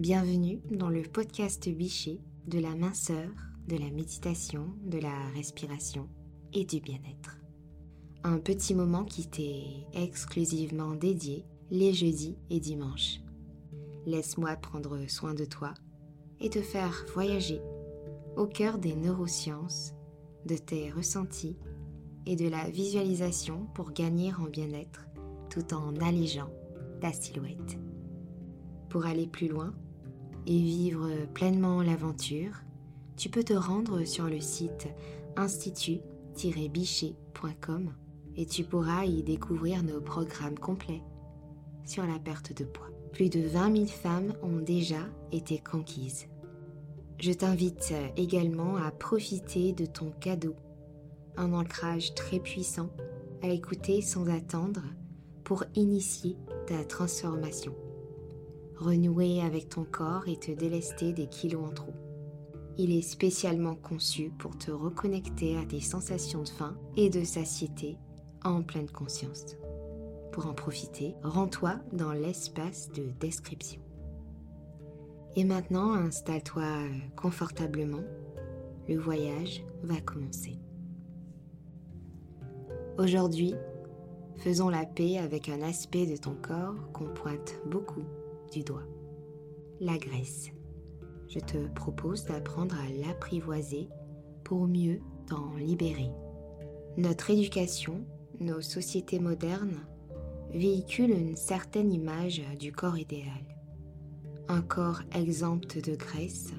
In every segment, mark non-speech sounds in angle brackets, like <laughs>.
Bienvenue dans le podcast Bichet de la minceur, de la méditation, de la respiration et du bien-être. Un petit moment qui t'est exclusivement dédié les jeudis et dimanches. Laisse-moi prendre soin de toi et te faire voyager au cœur des neurosciences, de tes ressentis et de la visualisation pour gagner en bien-être tout en allégeant ta silhouette. Pour aller plus loin, et vivre pleinement l'aventure, tu peux te rendre sur le site institut-bichet.com et tu pourras y découvrir nos programmes complets sur la perte de poids. Plus de 20 000 femmes ont déjà été conquises. Je t'invite également à profiter de ton cadeau, un ancrage très puissant à écouter sans attendre pour initier ta transformation renouer avec ton corps et te délester des kilos en trop. Il est spécialement conçu pour te reconnecter à tes sensations de faim et de satiété en pleine conscience. Pour en profiter, rends-toi dans l'espace de description. Et maintenant, installe-toi confortablement. Le voyage va commencer. Aujourd'hui, faisons la paix avec un aspect de ton corps qu'on pointe beaucoup doigt. La graisse. Je te propose d'apprendre à l'apprivoiser pour mieux t'en libérer. Notre éducation, nos sociétés modernes véhiculent une certaine image du corps idéal. Un corps exempt de graisse,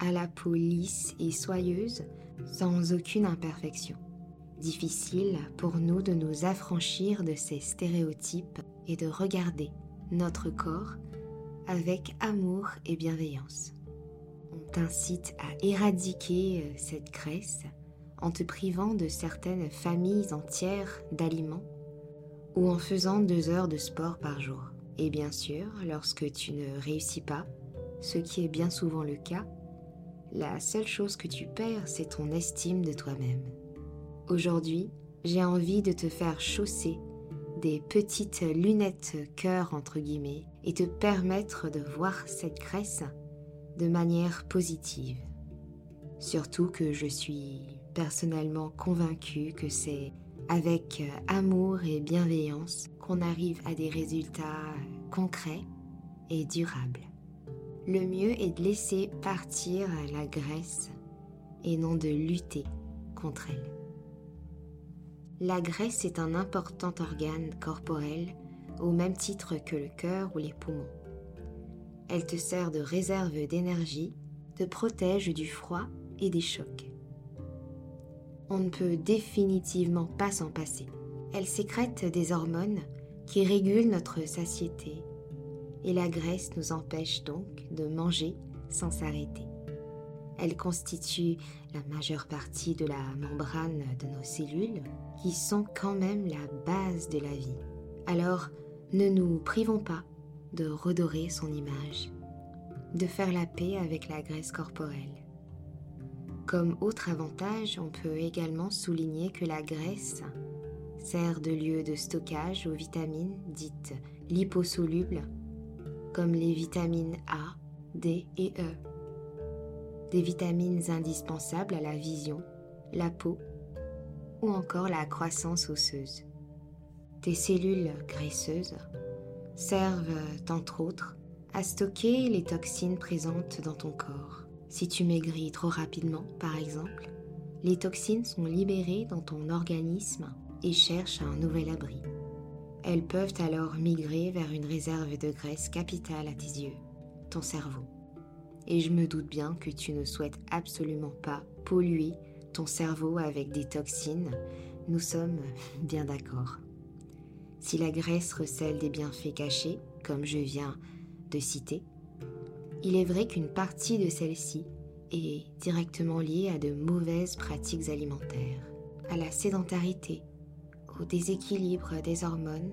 à la peau lisse et soyeuse, sans aucune imperfection. Difficile pour nous de nous affranchir de ces stéréotypes et de regarder notre corps avec amour et bienveillance. On t'incite à éradiquer euh, cette graisse en te privant de certaines familles entières d'aliments ou en faisant deux heures de sport par jour. Et bien sûr, lorsque tu ne réussis pas, ce qui est bien souvent le cas, la seule chose que tu perds, c'est ton estime de toi-même. Aujourd'hui, j'ai envie de te faire chausser des petites lunettes cœur entre guillemets et te permettre de voir cette graisse de manière positive. Surtout que je suis personnellement convaincue que c'est avec amour et bienveillance qu'on arrive à des résultats concrets et durables. Le mieux est de laisser partir la graisse et non de lutter contre elle. La graisse est un important organe corporel au même titre que le cœur ou les poumons. Elle te sert de réserve d'énergie, te protège du froid et des chocs. On ne peut définitivement pas s'en passer. Elle sécrète des hormones qui régulent notre satiété et la graisse nous empêche donc de manger sans s'arrêter. Elle constitue la majeure partie de la membrane de nos cellules, qui sont quand même la base de la vie. Alors, ne nous privons pas de redorer son image, de faire la paix avec la graisse corporelle. Comme autre avantage, on peut également souligner que la graisse sert de lieu de stockage aux vitamines dites liposolubles, comme les vitamines A, D et E des vitamines indispensables à la vision, la peau ou encore la croissance osseuse. Tes cellules graisseuses servent, entre autres, à stocker les toxines présentes dans ton corps. Si tu maigris trop rapidement, par exemple, les toxines sont libérées dans ton organisme et cherchent un nouvel abri. Elles peuvent alors migrer vers une réserve de graisse capitale à tes yeux, ton cerveau. Et je me doute bien que tu ne souhaites absolument pas polluer ton cerveau avec des toxines. Nous sommes <laughs> bien d'accord. Si la graisse recèle des bienfaits cachés, comme je viens de citer, il est vrai qu'une partie de celle-ci est directement liée à de mauvaises pratiques alimentaires, à la sédentarité, au déséquilibre des hormones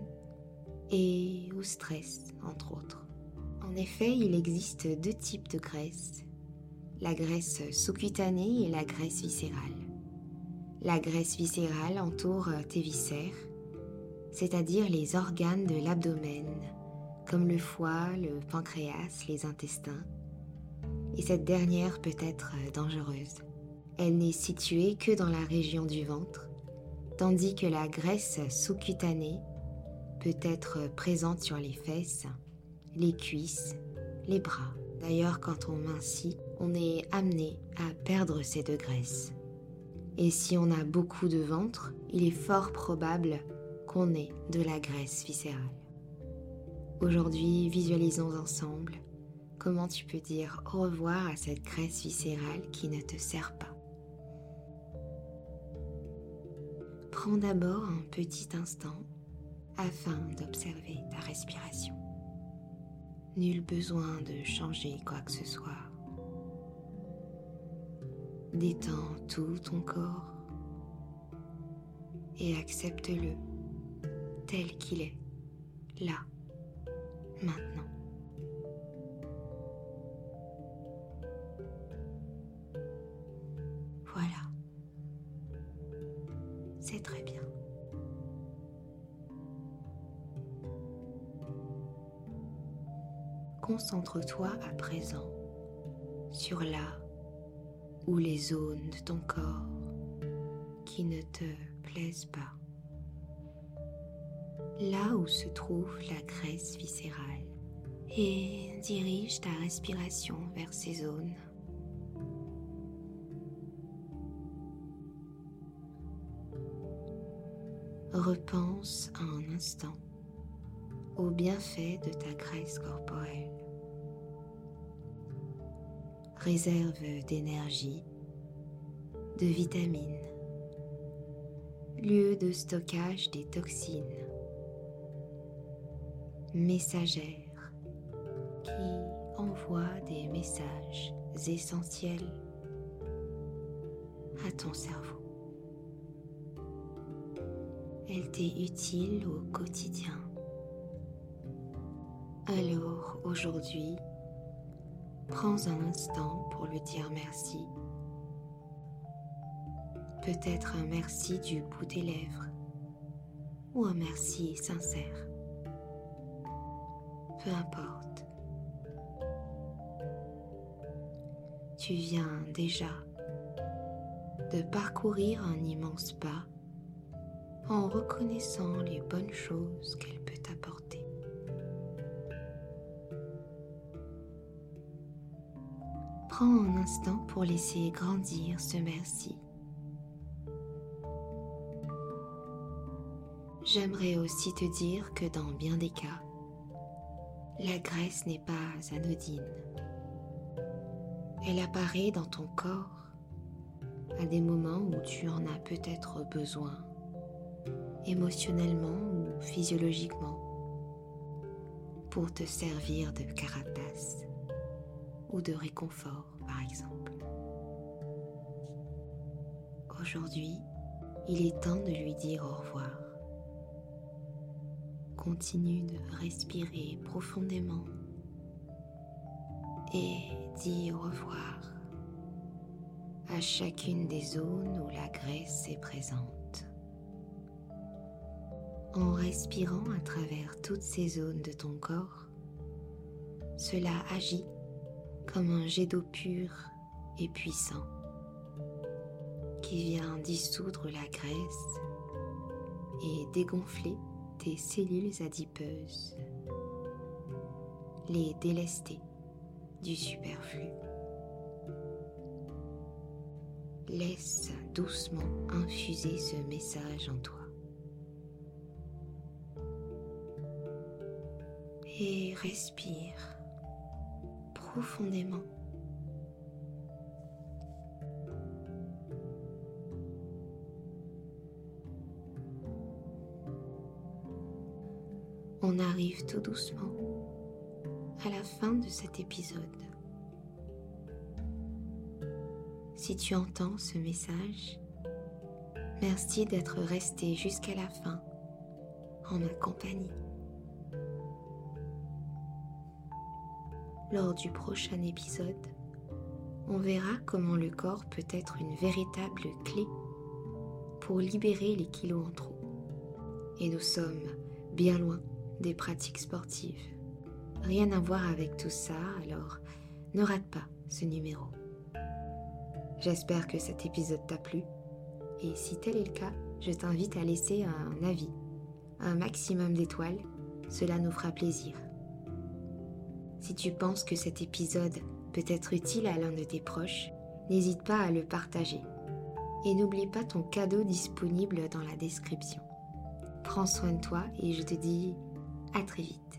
et au stress, entre autres. En effet, il existe deux types de graisse, la graisse sous-cutanée et la graisse viscérale. La graisse viscérale entoure tes viscères, c'est-à-dire les organes de l'abdomen, comme le foie, le pancréas, les intestins. Et cette dernière peut être dangereuse. Elle n'est située que dans la région du ventre, tandis que la graisse sous-cutanée peut être présente sur les fesses, les cuisses, les bras. D'ailleurs, quand on mincit, on est amené à perdre ces deux graisses. Et si on a beaucoup de ventre, il est fort probable qu'on ait de la graisse viscérale. Aujourd'hui, visualisons ensemble comment tu peux dire au revoir à cette graisse viscérale qui ne te sert pas. Prends d'abord un petit instant afin d'observer ta respiration. Nul besoin de changer quoi que ce soit. Détends tout ton corps et accepte-le tel qu'il est, là, maintenant. Voilà. C'est très bien. Concentre-toi à présent sur là ou les zones de ton corps qui ne te plaisent pas. Là où se trouve la graisse viscérale et dirige ta respiration vers ces zones. Repense un instant aux bienfaits de ta graisse corporelle réserve d'énergie, de vitamines, lieu de stockage des toxines, messagère qui envoie des messages essentiels à ton cerveau. Elle t'est utile au quotidien. Alors aujourd'hui, Prends un instant pour lui dire merci. Peut-être un merci du bout des lèvres ou un merci sincère. Peu importe. Tu viens déjà de parcourir un immense pas en reconnaissant les bonnes choses qu'elle peut t'apporter. Prends un instant pour laisser grandir ce merci. J'aimerais aussi te dire que dans bien des cas, la graisse n'est pas anodine. Elle apparaît dans ton corps à des moments où tu en as peut-être besoin, émotionnellement ou physiologiquement, pour te servir de carapace ou de réconfort, par exemple. Aujourd'hui, il est temps de lui dire au revoir. Continue de respirer profondément et dis au revoir à chacune des zones où la graisse est présente. En respirant à travers toutes ces zones de ton corps, cela agit comme un jet d'eau pur et puissant qui vient dissoudre la graisse et dégonfler tes cellules adipeuses, les délester du superflu. Laisse doucement infuser ce message en toi. Et respire profondément. On arrive tout doucement à la fin de cet épisode. Si tu entends ce message, merci d'être resté jusqu'à la fin en ma compagnie. Lors du prochain épisode, on verra comment le corps peut être une véritable clé pour libérer les kilos en trop. Et nous sommes bien loin des pratiques sportives. rien à voir avec tout ça, alors ne rate pas ce numéro. J'espère que cet épisode t'a plu et si tel est le cas, je t'invite à laisser un avis, un maximum d'étoiles, cela nous fera plaisir. Si tu penses que cet épisode peut être utile à l'un de tes proches, n'hésite pas à le partager. Et n'oublie pas ton cadeau disponible dans la description. Prends soin de toi et je te dis à très vite.